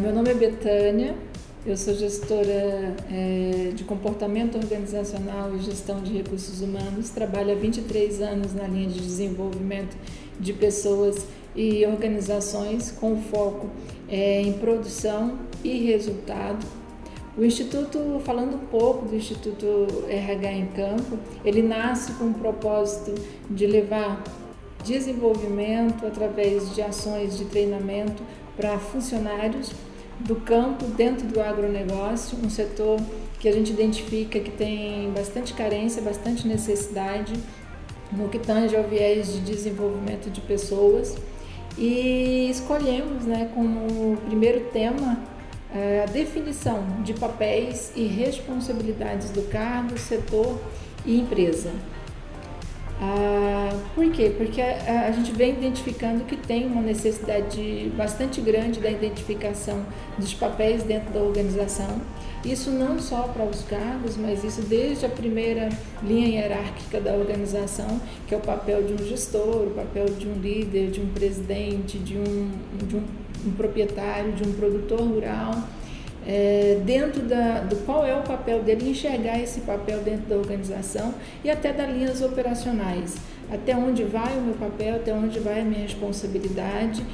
Meu nome é Betânia, eu sou gestora é, de comportamento organizacional e gestão de recursos humanos, trabalho há 23 anos na linha de desenvolvimento de pessoas e organizações com foco é, em produção e resultado. O Instituto, falando um pouco do Instituto RH em Campo, ele nasce com o propósito de levar desenvolvimento através de ações de treinamento para funcionários do campo dentro do agronegócio, um setor que a gente identifica que tem bastante carência, bastante necessidade no que tange ao viés de desenvolvimento de pessoas. E escolhemos né, como primeiro tema eh, a definição de papéis e responsabilidades do cargo, setor e empresa. Ah, por quê? Porque a, a, gente vem identificando que tem uma necessidade bastante grande da identificação dos papéis dentro da organização. Isso não só para os cargos, mas isso desde a primeira linha hierárquica da organização, que é o papel de um gestor, o papel de um líder, de um presidente, de um, de um, um proprietário, de um produtor rural é, dentro da, do qual é o papel dele, enxergar esse papel dentro da organização e até das linhas operacionais. Até onde vai o meu papel, até onde vai a minha responsabilidade,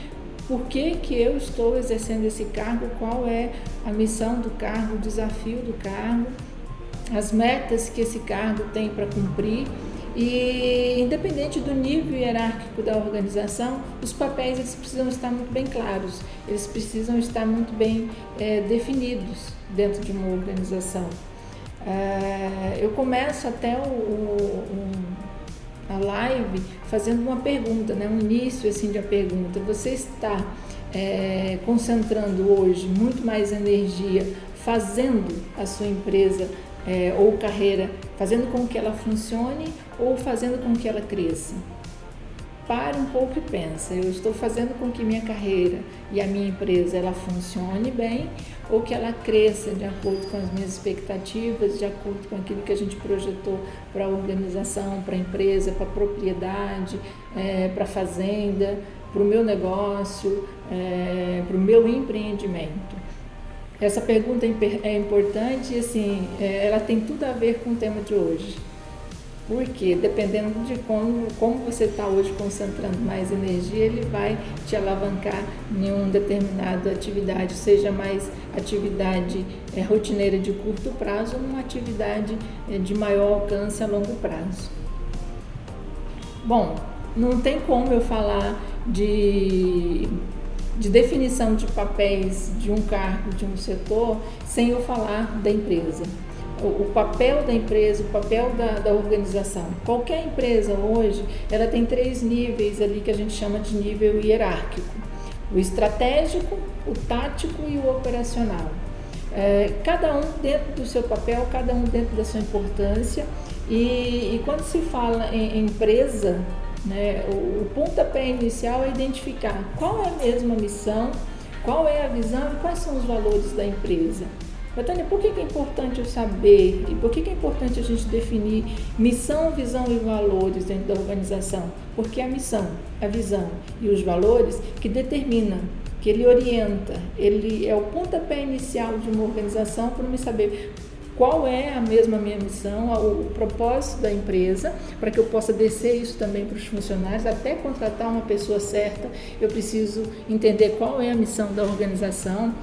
por que, que eu estou exercendo esse cargo, qual é a missão do cargo, o desafio do cargo, as metas que esse cargo tem para cumprir e independente do nível hierárquico da organização, os papéis eles precisam estar muito bem claros, eles precisam estar muito bem é, definidos dentro de uma organização. É, eu começo até o, o, a live fazendo uma pergunta, né, um início assim de a pergunta. Você está é, concentrando hoje muito mais energia fazendo a sua empresa é, ou carreira, fazendo com que ela funcione ou fazendo com que ela cresça. Pare um pouco e pensa, eu estou fazendo com que minha carreira e a minha empresa ela funcione bem ou que ela cresça de acordo com as minhas expectativas, de acordo com aquilo que a gente projetou para a organização, para a empresa, para a propriedade, é, para a fazenda, para o meu negócio, é, para o meu empreendimento. Essa pergunta é, é importante e assim, é, ela tem tudo a ver com o tema de hoje. Porque dependendo de como, como você está hoje concentrando mais energia, ele vai te alavancar em uma determinada atividade, seja mais atividade é, rotineira de curto prazo ou uma atividade é, de maior alcance a longo prazo. Bom, não tem como eu falar de, de definição de papéis de um cargo, de um setor, sem eu falar da empresa o, papel da empresa, o papel da, da, organização. Qualquer empresa hoje, ela tem três níveis ali que a gente chama de nível hierárquico. O estratégico, o tático e o operacional. É, cada um dentro do seu papel, cada um dentro da sua importância. E, e quando se fala em empresa, né, o, o pontapé inicial é identificar qual é a mesma missão, qual é a visão e quais são os valores da empresa. Betânia, por que, é importante eu saber e por que, é importante a gente definir missão, visão e valores dentro da organização? Porque a missão, a visão e os valores que determinam, que ele orienta, ele é o pontapé inicial de uma organização para me saber qual é a mesma minha missão, o propósito da empresa, para que eu possa descer isso também para os funcionários, até contratar uma pessoa certa, eu preciso entender qual é a missão da organização,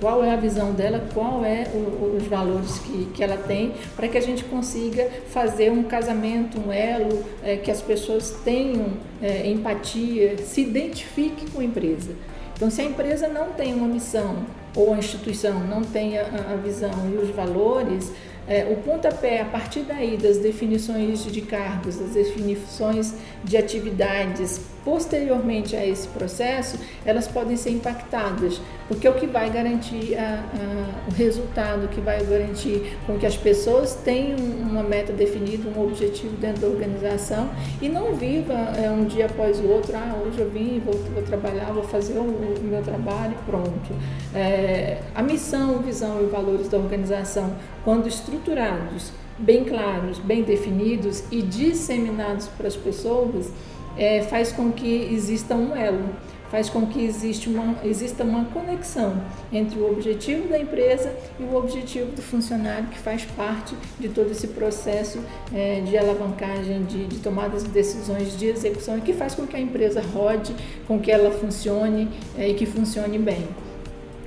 qual é a visão dela, qual é o, os valores que, que ela tem, para que a gente consiga fazer um casamento, um elo, é, que as pessoas tenham é, empatia, se identifiquem com a empresa. Então, se a empresa não tem uma missão ou a instituição não tem a, a visão e os valores, é, o pontapé, a partir daí, das definições de cargos, das definições de atividades, posteriormente a esse processo, elas podem ser impactadas, porque é o que vai garantir a, a, o resultado, que vai garantir com que as pessoas tenham uma meta definida, um objetivo dentro da organização e não viva é, um dia após o outro, ah, hoje eu vim, vou, vou trabalhar, vou fazer o, o meu trabalho pronto. É, a missão, visão e valores da organização, quando estruturados, bem claros, bem definidos e disseminados para as pessoas, é, faz com que exista um elo, faz com que uma, exista uma conexão entre o objetivo da empresa e o objetivo do funcionário, que faz parte de todo esse processo é, de alavancagem, de, de tomadas de decisões de execução e que faz com que a empresa rode, com que ela funcione é, e que funcione bem.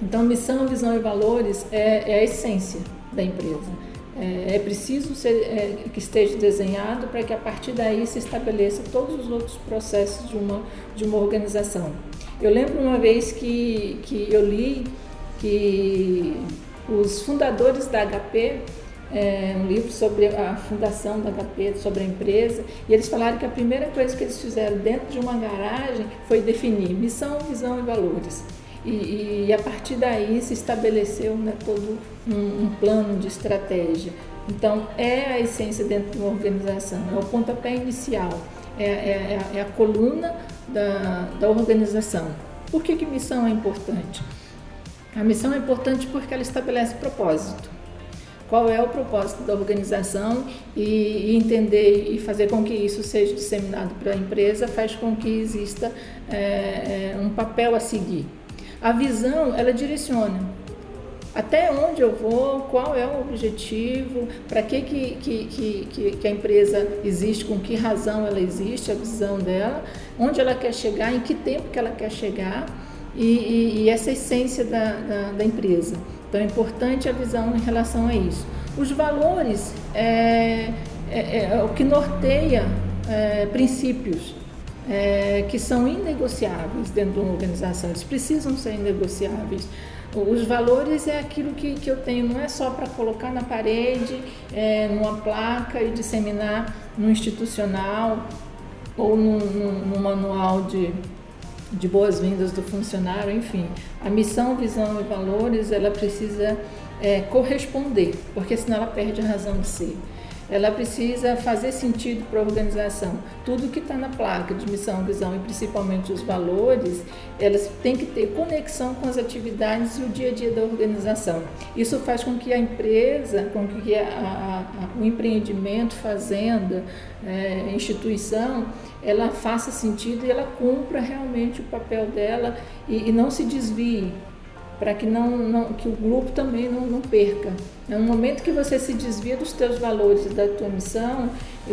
Então, missão, visão e valores é, é a essência da empresa. É, é preciso ser, é, que esteja desenhado para que a partir daí se estabeleça todos os outros processos de uma, de uma organização. Eu lembro uma vez que, que eu li que os fundadores da HP, é, um livro sobre a fundação da HP, sobre a empresa, e eles falaram que a primeira coisa que eles fizeram dentro de uma garagem foi definir missão, visão e valores. E, e, a partir daí se estabeleceu né, todo um, um, plano de estratégia. Então, é a essência dentro de uma organização, é o pontapé inicial, é, é, é a coluna da, da organização. Por que, que missão é importante? A missão é importante porque ela estabelece propósito. Qual é o propósito da organização e, e entender e fazer com que isso seja disseminado para a empresa faz com que exista é, um papel a seguir. A visão, ela direciona. Até onde eu vou, qual é o objetivo, para que, que, que, que, que a empresa existe, com que razão ela existe, a visão dela, onde ela quer chegar, em que tempo que ela quer chegar e, e, e essa essência da, da, da, empresa. Então é importante a visão em relação a isso. Os valores é, é, é o que norteia é, princípios é, que são inegociáveis dentro de uma organização, eles precisam ser inegociáveis. Os valores é aquilo que, que eu tenho, não é só para colocar na parede, é, numa placa e disseminar no institucional ou no, no, no manual de, de boas-vindas do funcionário, enfim. A missão, visão e valores, ela precisa é, corresponder, porque senão ela perde a razão de ser ela precisa fazer sentido para a organização. Tudo que está na placa de missão, visão e principalmente os valores, elas têm que ter conexão com as atividades e o dia a dia da organização. Isso faz com que a empresa, com que a, a, a, o empreendimento, fazenda, é, instituição, ela faça sentido e ela cumpra realmente o papel dela e, e não se desvie para que, não, não, que o grupo também não, não perca. É momento que você se desvia dos teus valores e da tua missão,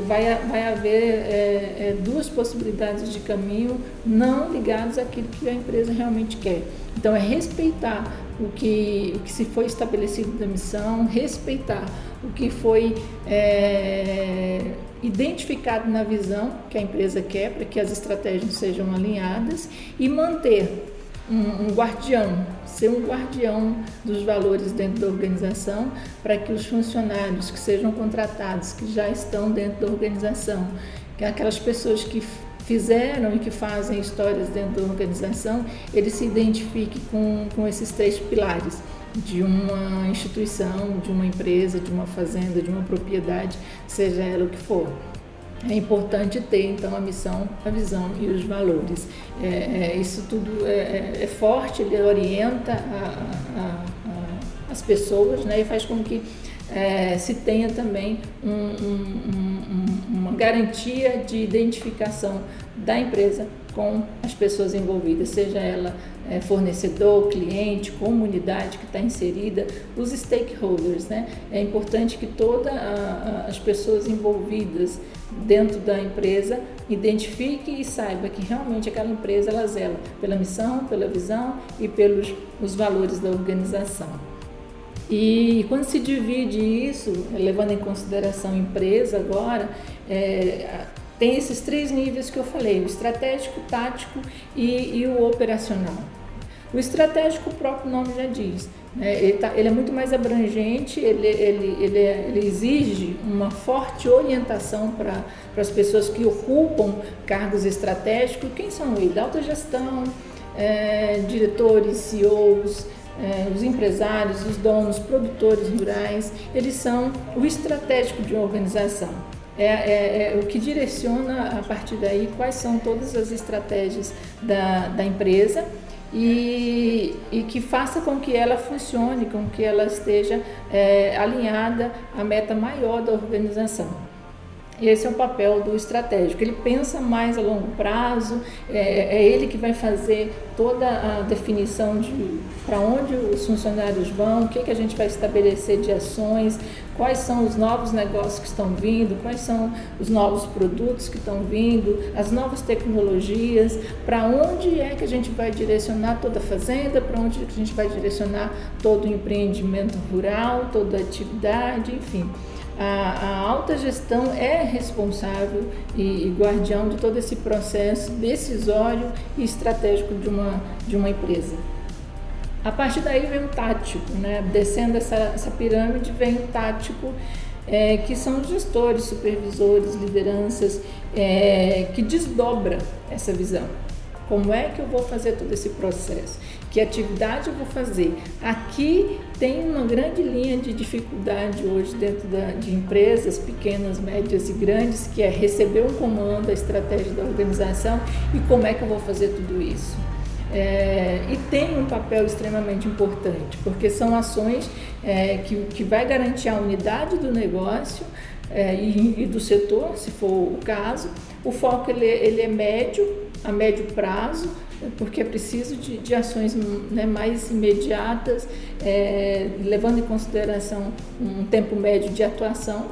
vai, vai haver é, é, duas possibilidades de caminho não ligados àquilo que a empresa realmente quer. Então, é respeitar o que, o que se foi estabelecido da missão, respeitar o que foi é, identificado na visão que a empresa quer, para que as estratégias sejam alinhadas e manter um, um guardião, ser um guardião dos valores dentro da organização, para que os funcionários que sejam contratados, que já estão dentro da organização, que aquelas pessoas que fizeram e que fazem histórias dentro da organização, eles se identifiquem com, com esses três pilares de uma instituição, de uma empresa, de uma fazenda, de uma propriedade, seja ela o que for. É importante ter então a missão, a visão e os valores. É, é, isso tudo é, é, é, forte, ele orienta a, a, a, as pessoas né, e faz com que é, se tenha também um, um, um, uma garantia de identificação da empresa com as pessoas envolvidas, seja ela é, fornecedor, cliente, comunidade que está inserida, os stakeholders. Né? É importante que todas as pessoas envolvidas dentro da empresa identifique e saiba que realmente aquela empresa ela zela pela missão, pela visão e pelos os valores da organização. E quando se divide isso, levando em consideração a empresa agora, é, tem esses três níveis que eu falei: o estratégico, o tático e, e o operacional. O estratégico, o próprio nome já diz, né? ele, tá, ele, é muito mais abrangente, ele, ele, ele, é, ele exige uma forte orientação para as pessoas que ocupam cargos estratégicos. Quem são eles? Alta gestão, é, diretores, CEOs, é, os empresários, os donos, produtores rurais, eles são o estratégico de uma organização. É, é, é, o que direciona a partir daí quais são todas as estratégias da, da empresa e, e que faça com que ela funcione, com que ela esteja é, alinhada à meta maior da organização. Esse é o papel do estratégico. Ele pensa mais a longo prazo, é, é ele que vai fazer toda a definição de para onde os funcionários vão, o que, que a gente vai estabelecer de ações, quais são os novos negócios que estão vindo, quais são os novos produtos que estão vindo, as novas tecnologias, para onde é que a gente vai direcionar toda a fazenda, para onde é que a gente vai direcionar todo o empreendimento rural, toda a atividade, enfim a, a alta gestão é responsável e, e, guardião de todo esse processo decisório e estratégico de uma, de uma empresa. A partir daí vem o tático, né? descendo essa, essa pirâmide vem o tático, é, que são gestores, supervisores, lideranças, é, que desdobra essa visão. Como é que eu vou fazer todo esse processo? Que atividade eu vou fazer? Aqui tem uma grande linha de dificuldade hoje dentro da, de empresas pequenas, médias e grandes, que é receber um comando, a estratégia da organização e como é que eu vou fazer tudo isso. É, e tem um papel extremamente importante, porque são ações é, que, que vai garantir a unidade do negócio é, e, e, do setor, se for o caso. O foco ele, ele é médio, a médio prazo, porque é preciso de, de ações né, mais imediatas, é, levando em consideração um tempo médio de atuação,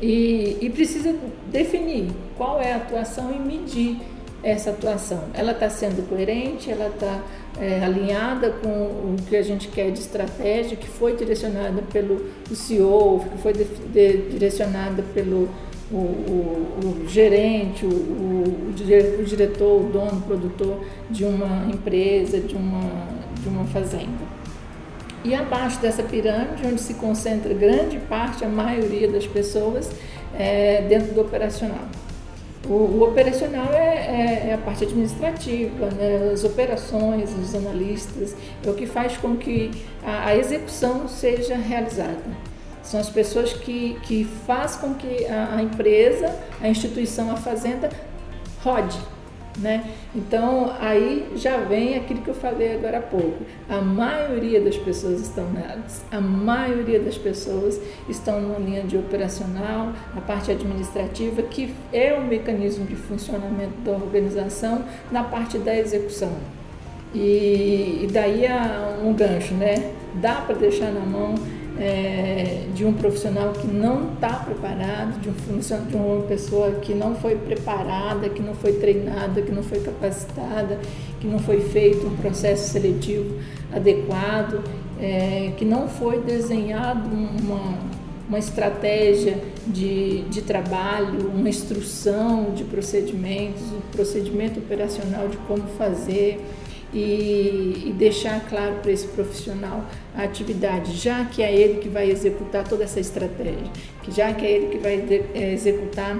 e, e precisa definir qual é a atuação e medir essa atuação. Ela está sendo coerente, ela está é, alinhada com o que a gente quer de estratégia, que foi direcionada pelo CEO, que foi de, de, direcionada pelo o, o, o gerente, o, o, diretor, o dono, o produtor de uma empresa, de uma, de uma fazenda. E abaixo dessa pirâmide, onde se concentra grande parte, a maioria das pessoas, é dentro do operacional. O, operacional é, é, é, a parte administrativa, né? as operações, os analistas, é o que faz com que a, a execução seja realizada. São as pessoas que, que faz com que a, a empresa, a instituição, a fazenda rode. Né? Então aí já vem aquilo que eu falei agora há pouco. A maioria das pessoas estão nelas, a maioria das pessoas estão numa linha de operacional, a parte administrativa, que é o mecanismo de funcionamento da organização, na parte da execução. E, e daí há um gancho, né? Dá para deixar na mão é, de um profissional que não está preparado, de, um de uma pessoa que não foi preparada, que não foi treinada, que não foi capacitada, que não foi feito um processo seletivo adequado, é, que não foi desenhado uma, uma estratégia de, de trabalho, uma instrução de procedimentos, um procedimento operacional de como fazer e, e deixar claro para esse profissional a atividade, já que é ele que vai executar toda essa estratégia, que já que é ele que vai é, executar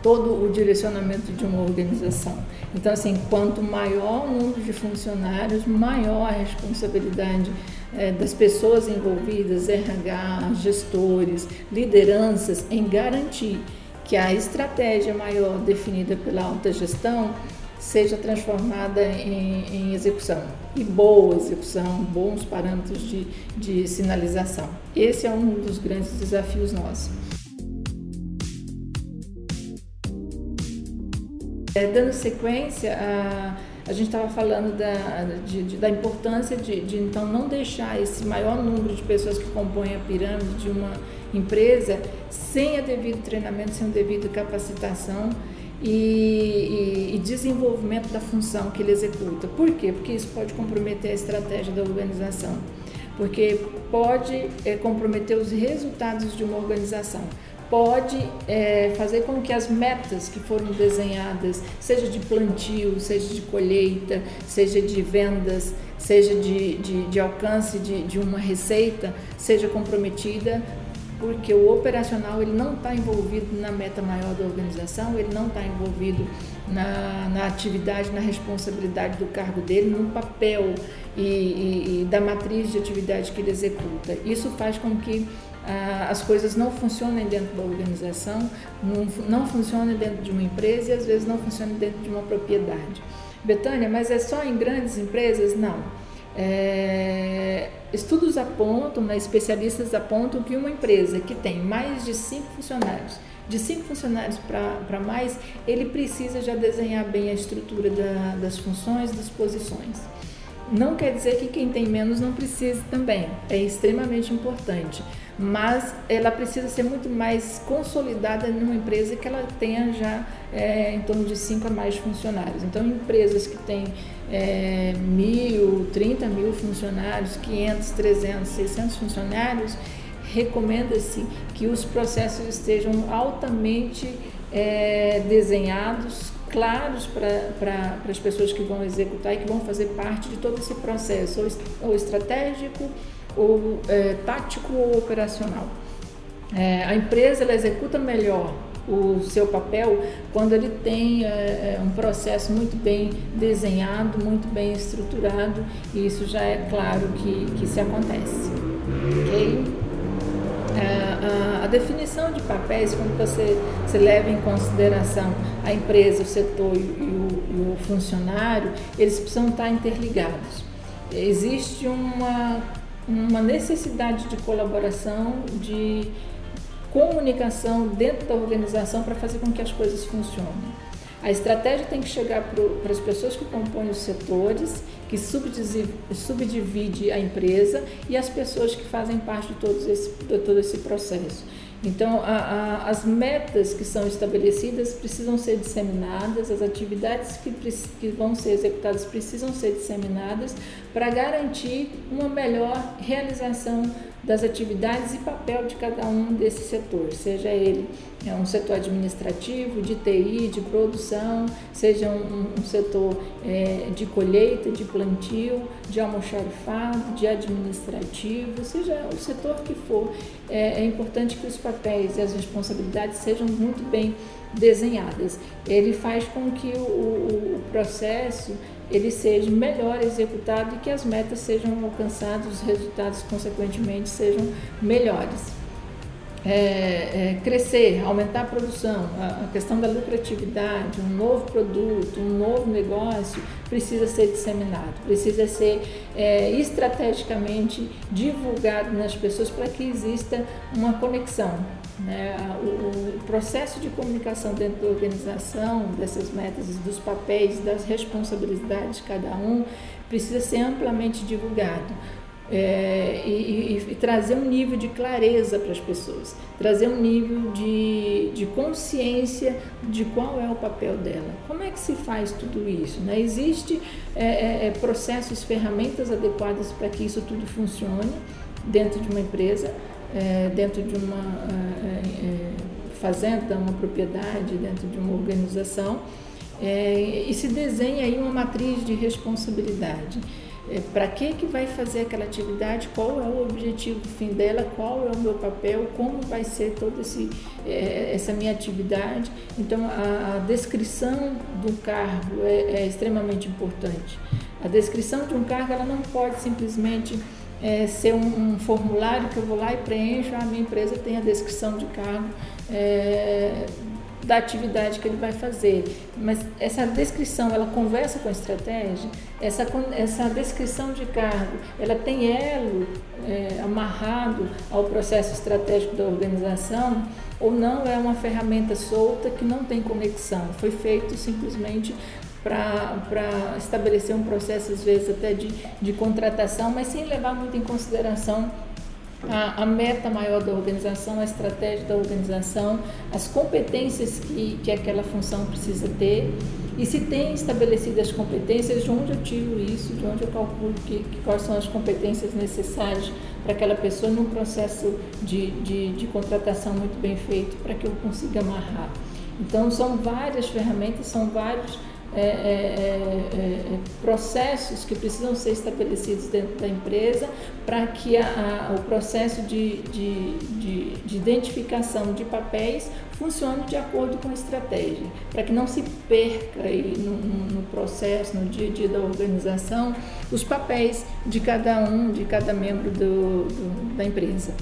todo o direcionamento de uma organização. Então, assim, quanto maior o número de funcionários, maior a responsabilidade é, das pessoas envolvidas, RH, gestores, lideranças, em garantir que a estratégia maior definida pela alta gestão seja transformada em, em, execução e boa execução, bons parâmetros de, de sinalização. Esse é um dos grandes desafios nossos. É, dando sequência, a, a gente estava falando da, de, de, da importância de, de, então não deixar esse maior número de pessoas que compõem a pirâmide de uma empresa sem a devido treinamento, sem a devida capacitação e, e, e, desenvolvimento da função que ele executa. Por quê? Porque isso pode comprometer a estratégia da organização, porque pode é, comprometer os resultados de uma organização, pode é, fazer com que as metas que foram desenhadas, seja de plantio, seja de colheita, seja de vendas, seja de, de, de alcance de, de uma receita, seja comprometida porque o operacional ele não está envolvido na meta maior da organização, ele não está envolvido na, na, atividade, na responsabilidade do cargo dele, no papel e, e, e da matriz de atividade que ele executa. Isso faz com que ah, as coisas não funcionem dentro da organização, não, não funcionem dentro de uma empresa e às vezes não funcionem dentro de uma propriedade. Betânia, mas é só em grandes empresas? Não. É, estudos apontam, né, especialistas apontam que uma empresa que tem mais de cinco funcionários, de cinco funcionários para mais, ele precisa já desenhar bem a estrutura da, das funções, das posições. Não quer dizer que quem tem menos não precise também, é extremamente importante, mas ela precisa ser muito mais consolidada numa empresa que ela tenha já é, em torno de 5 a mais funcionários. Então, empresas que têm é, mil, 30 mil funcionários, 500, 300, 600 funcionários, recomenda-se que os processos estejam altamente é, desenhados, claros para as pessoas que vão executar e que vão fazer parte de todo esse processo, ou, ou estratégico, ou é, tático ou operacional. É, a empresa ela executa melhor o seu papel quando ele tem é, é, um processo muito bem desenhado, muito bem estruturado, e isso já é claro que, que se acontece. Ok? É, a, definição de papéis, quando você, você leva em consideração a empresa, o setor e, o, e o funcionário, eles precisam estar interligados. Existe uma, uma necessidade de colaboração, de comunicação dentro da organização para fazer com que as coisas funcionem. A estratégia tem que chegar para as pessoas que compõem os setores, que subdivide a empresa e as pessoas que fazem parte de, todos esse, de todo esse processo. Então, a, a, as metas que são estabelecidas precisam ser disseminadas, as atividades que, que vão ser executadas precisam ser disseminadas para garantir uma melhor realização das atividades e papel de cada um desse setor, seja ele é um setor administrativo, de TI, de produção, seja um, um setor é, de colheita, de plantio, de almoxarifado, de administrativo, seja o setor que for, é, é importante que os papéis e as responsabilidades sejam muito bem desenhadas. Ele faz com que o, o, o processo ele seja melhor executado e que as metas sejam alcançadas, os resultados, consequentemente, sejam melhores. É, é, crescer, aumentar a produção, a, a, questão da lucratividade, um novo produto, um novo negócio precisa ser disseminado, precisa ser é, estrategicamente divulgado nas pessoas para que exista uma conexão. Né? O, o, processo de comunicação dentro da organização, dessas metas, dos papéis, das responsabilidades de cada um, precisa ser amplamente divulgado é, e, e, e, trazer um nível de clareza para as pessoas, trazer um nível de, de consciência de qual é o papel dela. Como é que se faz tudo isso? Né? Existe é, é, é processos, ferramentas adequadas para que isso tudo funcione dentro de uma empresa, é, dentro de uma é, fazenda, uma propriedade, dentro de uma organização, e se desenha aí uma matriz de responsabilidade. É, para que que vai fazer aquela atividade, qual é o objetivo fim dela, qual é o meu papel, como vai ser toda é, essa minha atividade. Então, a, a descrição do cargo é, é, extremamente importante. A descrição de um cargo ela não pode simplesmente é, ser um, um, formulário que eu vou lá e preencho, a minha empresa tem a descrição de cargo é, da atividade que ele vai fazer. Mas essa descrição, ela conversa com a estratégia, essa, essa descrição de cargo, ela tem elo é, amarrado ao processo estratégico da organização ou não é uma ferramenta solta que não tem conexão. Foi feito simplesmente para estabelecer um processo, às vezes até de, de contratação, mas sem levar muito em consideração a, a, meta maior da organização, a estratégia da organização, as competências que, que aquela função precisa ter e se tem estabelecido as competências, de onde eu tiro isso, de onde eu calculo que, que quais são as competências necessárias para aquela pessoa num processo de, de, de contratação muito bem feito para que eu consiga amarrar. Então, são várias ferramentas, são vários é, é, é, é, processos que precisam ser estabelecidos dentro da empresa para que a, a, o processo de, de, de, de, identificação de papéis funcione de acordo com a estratégia, para que não se perca aí no, no, processo, no dia a dia da organização, os papéis de cada um, de cada membro do, do, da empresa.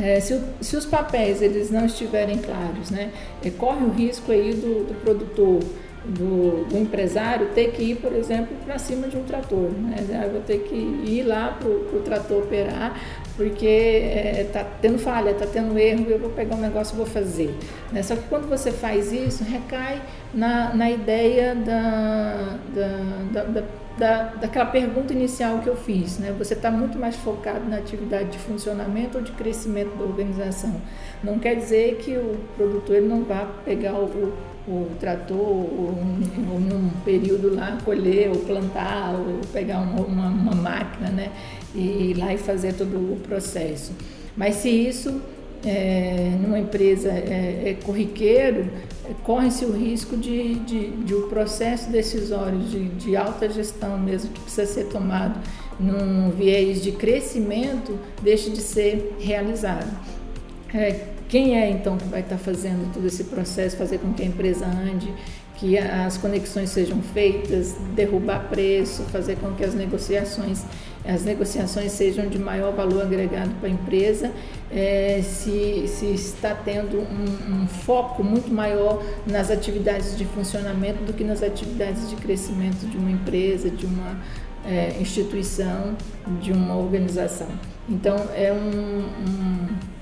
É, se, se, os papéis eles não estiverem claros, né, corre o risco aí do, do produtor do, do, empresário ter que ir, por exemplo, para cima de um trator. Né? Eu vou ter que ir lá para o trator operar, porque está é, tendo falha, está tendo erro, eu vou pegar um negócio e vou fazer. Né? Só que quando você faz isso, recai na, na ideia da, da, da, da, daquela pergunta inicial que eu fiz. Né? Você está muito mais focado na atividade de funcionamento ou de crescimento da organização. Não quer dizer que o produtor não vá pegar o, o trator ou, num período lá colher ou plantar ou pegar uma, uma, uma máquina né? e ir lá e fazer todo o processo. Mas se isso é, numa empresa é, é corriqueiro, corre-se o risco de, de, de o processo decisório de, de alta gestão mesmo, que precisa ser tomado num viés de crescimento, deixe de ser realizado. É, quem é então que vai estar fazendo todo esse processo, fazer com que a empresa ande, que as conexões sejam feitas, derrubar preço, fazer com que as negociações, as negociações sejam de maior valor agregado para a empresa, é, se, se está tendo um, um, foco muito maior nas atividades de funcionamento do que nas atividades de crescimento de uma empresa, de uma é, instituição, de uma organização. Então é um, um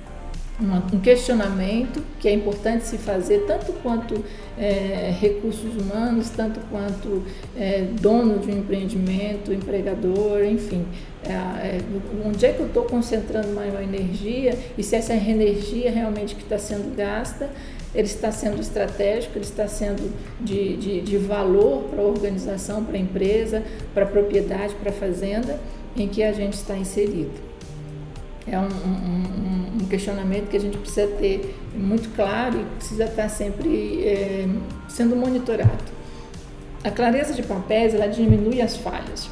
um questionamento que é importante se fazer tanto quanto é, recursos humanos, tanto quanto é, dono de um empreendimento, empregador, enfim. É, é onde é que eu estou concentrando maior energia e se essa energia realmente que está sendo gasta, ele está sendo estratégico, ele está sendo de, de, de valor para a organização, para a empresa, para a propriedade, para a fazenda em que a gente está inserido é um, um, um, questionamento que a gente precisa ter muito claro e precisa estar sempre é, sendo monitorado. A clareza de papéis ela diminui as falhas,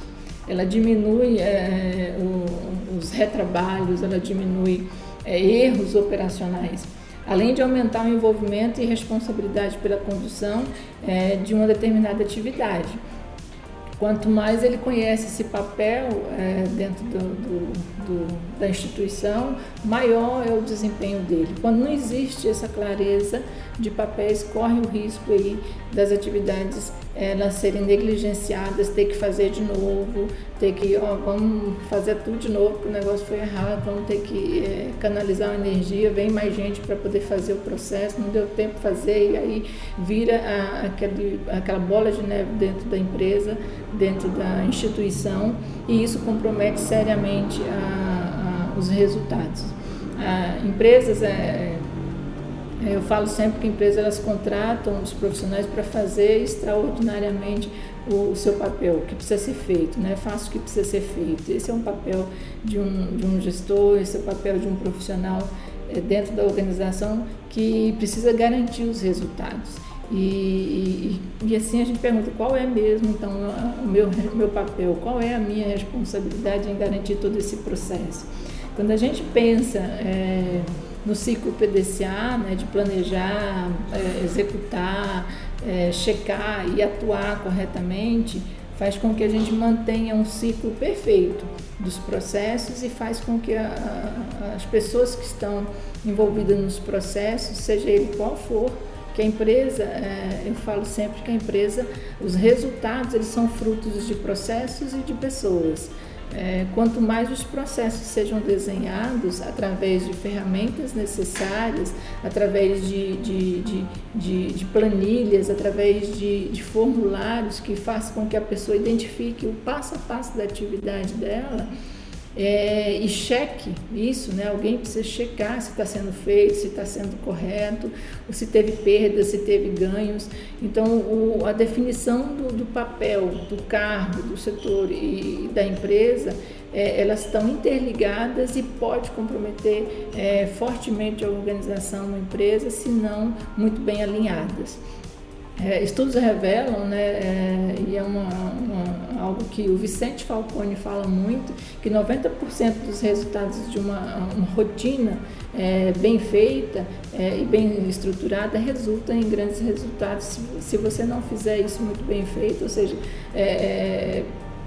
ela diminui é, o, os retrabalhos, ela diminui é, erros operacionais, além de aumentar o envolvimento e responsabilidade pela condução é, de uma determinada atividade. Quanto mais ele conhece esse papel é, dentro do, do, do, da instituição, maior é o desempenho dele. Quando não existe essa clareza de papéis, corre o risco aí das atividades elas serem negligenciadas, ter que fazer de novo, ter que, ó, vamos fazer tudo de novo, porque o negócio foi errado, vamos ter que é, canalizar a energia, vem mais gente para poder fazer o processo, não deu tempo fazer, e aí vira a, aquele, aquela bola de neve dentro da empresa, dentro da instituição, e isso compromete seriamente a, a, os resultados. empresas é, eu falo sempre que empresas elas contratam os profissionais para fazer extraordinariamente o, o, seu papel, o que precisa ser feito, né? faça o que precisa ser feito. Esse é um papel de um, de um gestor, esse é o papel de um profissional é, dentro da organização que precisa garantir os resultados. E, e, e, assim a gente pergunta qual é mesmo então o meu, meu papel, qual é a minha responsabilidade em garantir todo esse processo. Quando a gente pensa é, no ciclo PDCA, né, de planejar, é, executar, é, checar e atuar corretamente, faz com que a gente mantenha um ciclo perfeito dos processos e faz com que a, a, as pessoas que estão envolvidas nos processos, seja ele qual for, que a empresa, é, eu falo sempre que a empresa, os resultados eles são frutos de processos e de pessoas. É, quanto mais os processos sejam desenhados através de ferramentas necessárias, através de, de, de, de, de planilhas, através de, de formulários que façam com que a pessoa identifique o passo a passo da atividade dela, é, e cheque isso, né? Alguém precisa checar se está sendo feito, se está sendo correto, se teve perdas, se teve ganhos. Então, o, a definição do, do, papel, do cargo, do setor e da empresa, é, elas estão interligadas e pode comprometer é, fortemente a organização da empresa, se não muito bem alinhadas. É, estudos revelam, né, é, e é uma, uma, algo que o Vicente Falcone fala muito, que 90% dos resultados de uma, uma rotina é, bem feita é, e bem estruturada resulta em grandes resultados se, se, você não fizer isso muito bem feito, ou seja, é, é,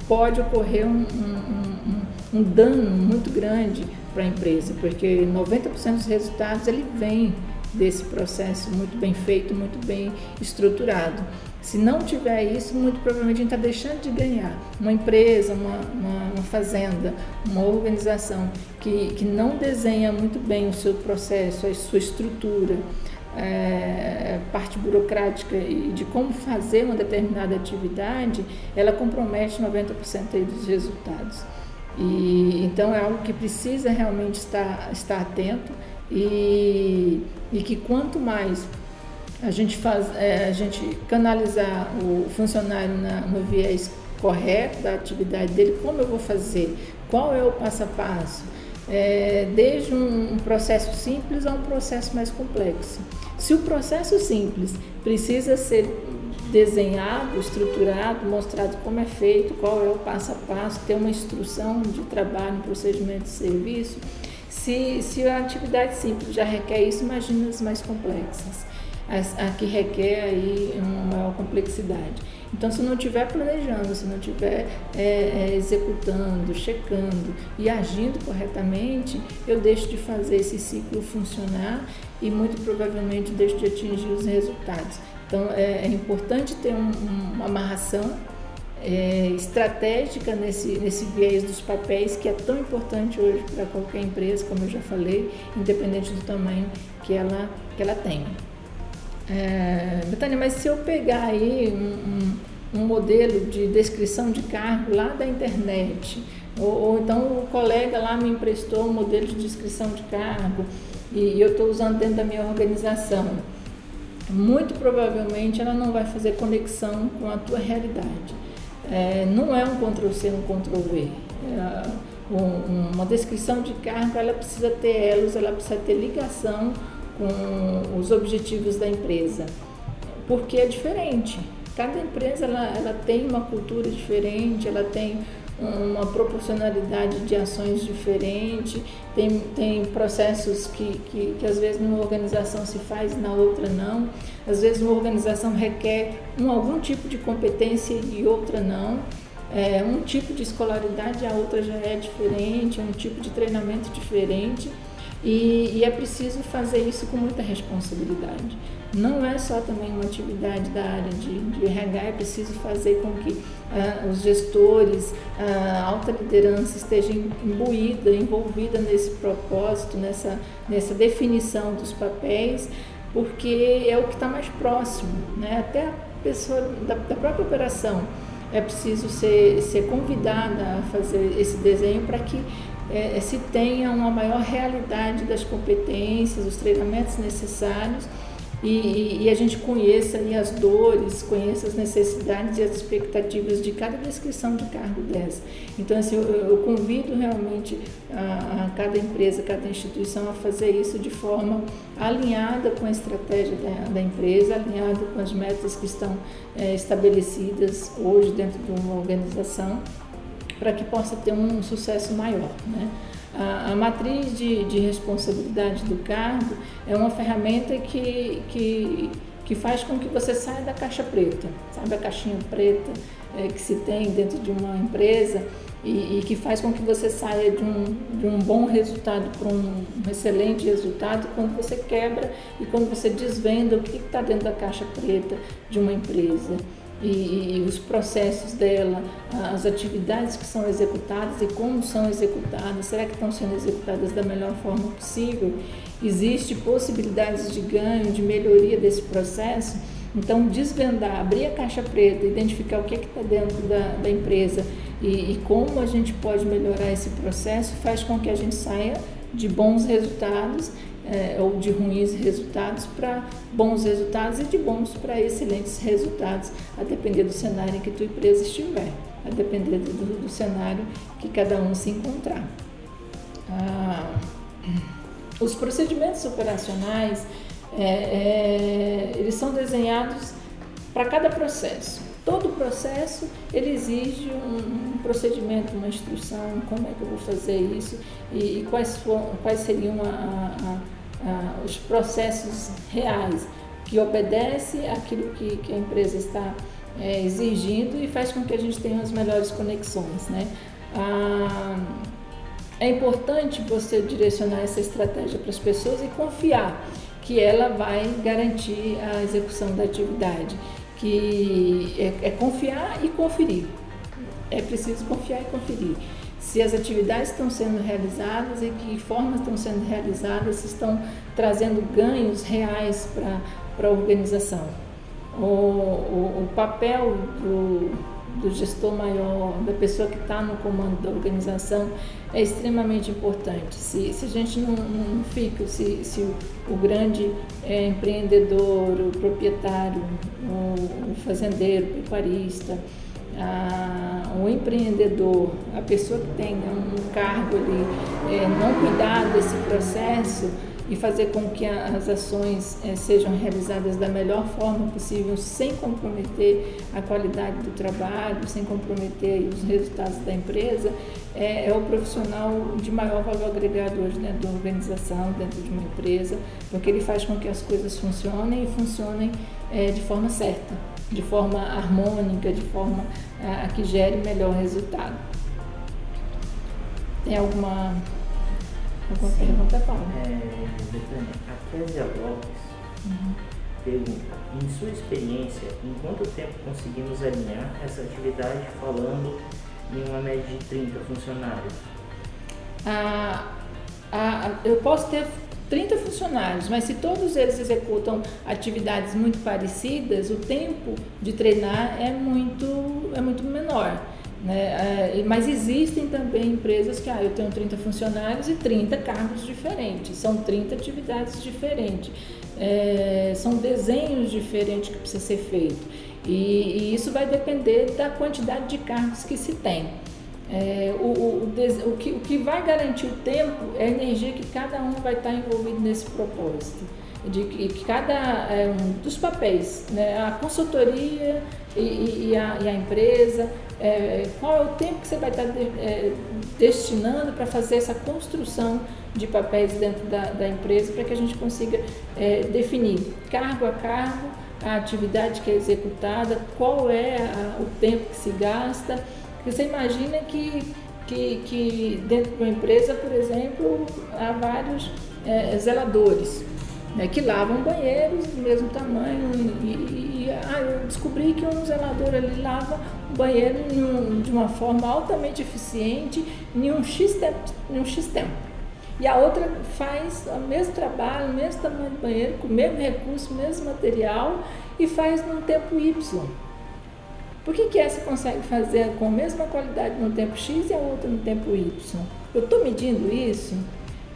pode ocorrer um, um, um, um dano muito grande para a empresa, porque 90% dos resultados ele vem desse processo muito bem feito, muito bem estruturado. Se não tiver isso, muito provavelmente a gente está deixando de ganhar. Uma empresa, uma, uma, uma, fazenda, uma organização que, que não desenha muito bem o seu processo, a sua estrutura, é, parte burocrática e de como fazer uma determinada atividade, ela compromete 90% dos resultados. E, então é algo que precisa realmente estar, estar atento e, e que quanto mais a gente, faz, é, a gente canalizar o funcionário na, no viés correto da atividade dele, como eu vou fazer, qual é o passo a passo, é, desde um, um processo simples a um processo mais complexo. Se o processo simples precisa ser desenhado, estruturado, mostrado como é feito, qual é o passo a passo, ter uma instrução de trabalho, um procedimento de serviço, se, se a atividade simples já requer isso, imagina as mais complexas, as, a que requer aí uma maior complexidade. Então, se não estiver planejando, se não estiver é, é, executando, checando e agindo corretamente, eu deixo de fazer esse ciclo funcionar e muito provavelmente deixo de atingir os resultados. Então, é, é importante ter um, uma amarração é, estratégica nesse, nesse viés dos papéis que é tão importante hoje para qualquer empresa, como eu já falei, independente do tamanho que ela, que ela tenha. É, Betânia, mas se eu pegar aí um, um, um, modelo de descrição de cargo lá da internet, ou, ou, então o colega lá me emprestou um modelo de descrição de cargo e, e eu estou usando dentro da minha organização, muito provavelmente ela não vai fazer conexão com a tua realidade é, não é um Ctrl-C, um Ctrl-V. É, um, uma descrição de cargo, ela precisa ter elos, ela precisa ter ligação com os objetivos da empresa, porque é diferente. Cada empresa ela, ela tem uma cultura diferente, ela tem uma proporcionalidade de ações diferente, tem, tem processos que, que, que às vezes numa organização se faz na outra não, às vezes uma organização requer um, algum tipo de competência e outra não, é, um tipo de escolaridade a outra já é diferente, um tipo de treinamento diferente. E, e, é preciso fazer isso com muita responsabilidade. Não é só também uma atividade da área de, de RH, é preciso fazer com que ah, os gestores, a alta liderança esteja imbuída, envolvida nesse propósito, nessa, nessa definição dos papéis, porque é o que está mais próximo, né? até a pessoa da, da própria operação é preciso ser, ser convidada a fazer esse desenho para que é, se tenha uma maior realidade das competências, os treinamentos necessários e, e, a gente conheça ali as dores, conheça as necessidades e as expectativas de cada descrição de cargo dessa. Então, assim, eu, eu convido realmente a, a, cada empresa, cada instituição a fazer isso de forma alinhada com a estratégia da, da empresa, alinhada com as metas que estão é, estabelecidas hoje dentro de uma organização para que possa ter um sucesso maior. Né? A, a matriz de, de, responsabilidade do cargo é uma ferramenta que, que, que faz com que você saia da caixa preta, sabe a caixinha preta é, que se tem dentro de uma empresa e, e, que faz com que você saia de um, de um bom resultado para um, um excelente resultado quando você quebra e quando você desvenda o que está dentro da caixa preta de uma empresa e, os processos dela, as atividades que são executadas e como são executadas, será que estão sendo executadas da melhor forma possível? Existe possibilidades de ganho, de melhoria desse processo? Então, desvendar, abrir a caixa preta, identificar o que é está dentro da, da empresa e, e como a gente pode melhorar esse processo faz com que a gente saia de bons resultados é, ou de ruins resultados para bons resultados e de bons para excelentes resultados, a depender do cenário em que tua empresa estiver, a depender do, do cenário que cada um se encontrar. Ah, os procedimentos operacionais, é, é, eles são desenhados para cada processo. Todo processo ele exige um, um, procedimento, uma instrução, como é que eu vou fazer isso e, e quais, for, quais seriam a, a, ah, os processos reais, que obedece àquilo que, que a empresa está é, exigindo e faz com que a gente tenha as melhores conexões. Né? Ah, é importante você direcionar essa estratégia para as pessoas e confiar que ela vai garantir a execução da atividade, que é, é confiar e conferir. É preciso confiar e conferir se as atividades estão sendo realizadas e que formas estão sendo realizadas, se estão trazendo ganhos reais para a organização. O, o, o papel do, do gestor maior, da pessoa que está no comando da organização, é extremamente importante. Se, se a gente não, não fica, se, se o, grande é, empreendedor, o proprietário, o, o fazendeiro, o pecuarista, o empreendedor, a pessoa que tem um cargo ali, é, não cuidar desse processo, e fazer com que as ações é, sejam realizadas da melhor forma possível, sem comprometer a qualidade do trabalho, sem comprometer os resultados da empresa, é, é o profissional de maior valor agregado hoje dentro de uma organização, dentro de uma empresa, porque ele faz com que as coisas funcionem e funcionem é, de forma certa, de forma harmônica, de forma a, a que gere melhor resultado. Tem alguma Alguma Sim. pergunta, Paulo? É, a Késia Lopes uhum. pergunta, em sua experiência, em quanto tempo conseguimos alinhar essa atividade falando em uma média de 30 funcionários? Ah, ah, eu posso ter 30 funcionários, mas se todos eles executam atividades muito parecidas, o tempo de treinar é muito, é muito menor. Né? É, mas existem também empresas que, ah, eu tenho 30 funcionários e 30 cargos diferentes, são 30 atividades diferentes, é, são desenhos diferentes que precisa ser feito. E, e, isso vai depender da quantidade de cargos que se tem. É, o, o, o, que, o que vai garantir o tempo é a energia que cada um vai estar envolvido nesse propósito de que cada é, um dos papéis, né, a consultoria e, e, a, e a, empresa, é, qual é o tempo que você vai estar de, é, destinando para fazer essa construção de papéis dentro da, da empresa para que a gente consiga é, definir cargo a cargo a atividade que é executada, qual é a, o tempo que se gasta. Você imagina que, que, que dentro de uma empresa, por exemplo, há vários é, zeladores né, que lavam banheiros do mesmo tamanho. E, e, ah, eu descobri que um zelador ali lava o banheiro de uma forma altamente eficiente em um X tempo. Em um X tempo. E a outra faz o mesmo trabalho, o mesmo tamanho do banheiro, com o mesmo recurso, o mesmo material e faz num tempo Y. Por que, que essa consegue fazer com a mesma qualidade no tempo X e a outra no tempo Y? Eu estou medindo isso?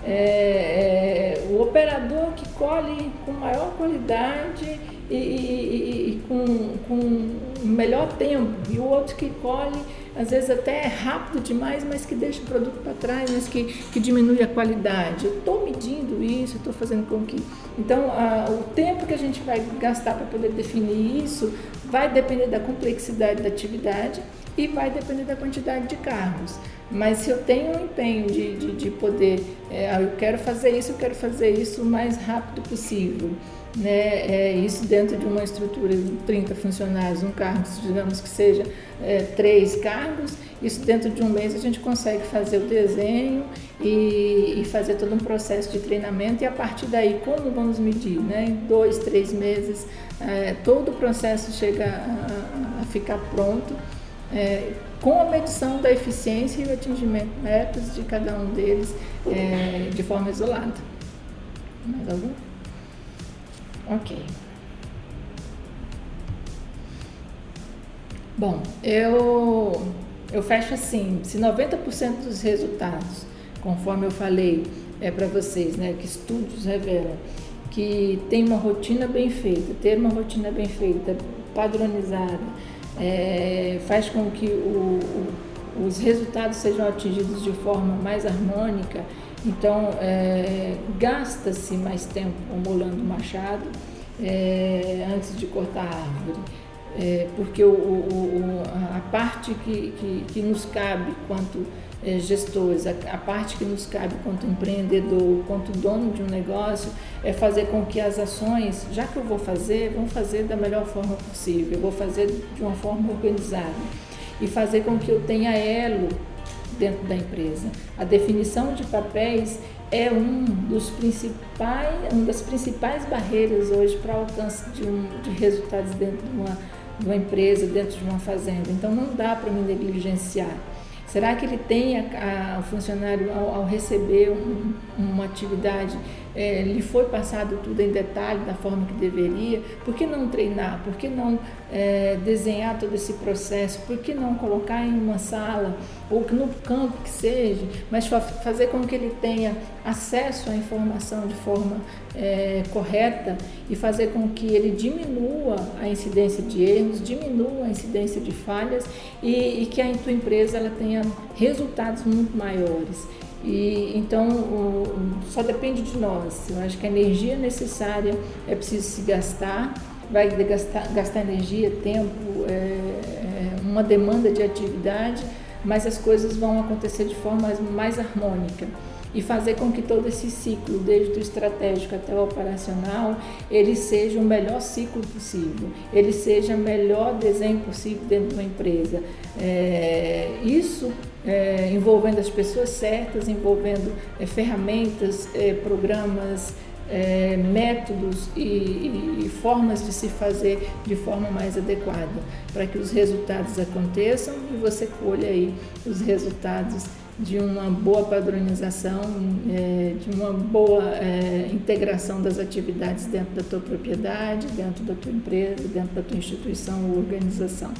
É, é, o operador que colhe com maior qualidade e, e, e, com, com melhor tempo, e o outro que colhe, às vezes até é rápido demais, mas que deixa o produto para trás, mas que, que diminui a qualidade. Eu estou medindo isso, estou fazendo com que. Então, a, o tempo que a gente vai gastar para poder definir isso vai depender da complexidade da atividade e vai depender da quantidade de cargos. Mas se eu tenho um empenho de, de, de poder, é, ah, eu quero fazer isso, eu quero fazer isso o mais rápido possível. Né, é, isso dentro de uma estrutura de 30 funcionários, um cargo, digamos que seja é, três cargos, isso dentro de um mês a gente consegue fazer o desenho e, e, fazer todo um processo de treinamento e a partir daí como vamos medir, né? Em dois, três meses, é, todo o processo chega a, a ficar pronto é, com a medição da eficiência e o atingimento de metas de cada um deles é, de forma isolada. Mais algum? Ok. Bom, eu, eu fecho assim, se 90% dos resultados, conforme eu falei é para vocês, né, que estudos revelam que tem uma rotina bem feita, ter uma rotina bem feita, padronizada, é, faz com que o, o, os resultados sejam atingidos de forma mais harmônica. Então, é, gasta-se mais tempo molando o machado é, antes de cortar a árvore. É, porque o, o, a parte que, que, que nos cabe quanto é, gestores, a, a, parte que nos cabe quanto empreendedor, quanto dono de um negócio, é fazer com que as ações, já que eu vou fazer, vão fazer da melhor forma possível, eu vou fazer de uma forma organizada e fazer com que eu tenha elo dentro da empresa. A definição de papéis é um dos principais, uma das principais barreiras hoje para o alcance de, um, de resultados dentro de uma, de uma empresa, dentro de uma fazenda. Então não dá para me negligenciar. Será que ele tem a, o funcionário, ao, ao receber um, uma atividade, é, lhe foi passado tudo em detalhe da forma que deveria? Por que não treinar? Por que não é, desenhar todo esse processo? Por que não colocar em uma sala ou no campo que seja, mas fazer com que ele tenha acesso à informação de forma é, correta e fazer com que ele diminua a incidência de erros, diminua a incidência de falhas e, e que a tua empresa ela tenha resultados muito maiores. E, então, o, só depende de nós. Eu acho que a energia necessária é preciso se gastar, vai gastar, gastar energia, tempo, é, é uma demanda de atividade, mas as coisas vão acontecer de forma mais harmônica e fazer com que todo esse ciclo, desde o estratégico até o operacional, ele seja o melhor ciclo possível, ele seja o melhor desenho possível dentro de uma empresa. É, isso é, envolvendo as pessoas certas, envolvendo é, ferramentas, é, programas, é, métodos e, e, e, formas de se fazer de forma mais adequada, para que os resultados aconteçam e você colha aí os resultados de uma boa padronização, é, de uma boa é, integração das atividades dentro da tua propriedade, dentro da tua empresa, dentro da tua instituição ou organização.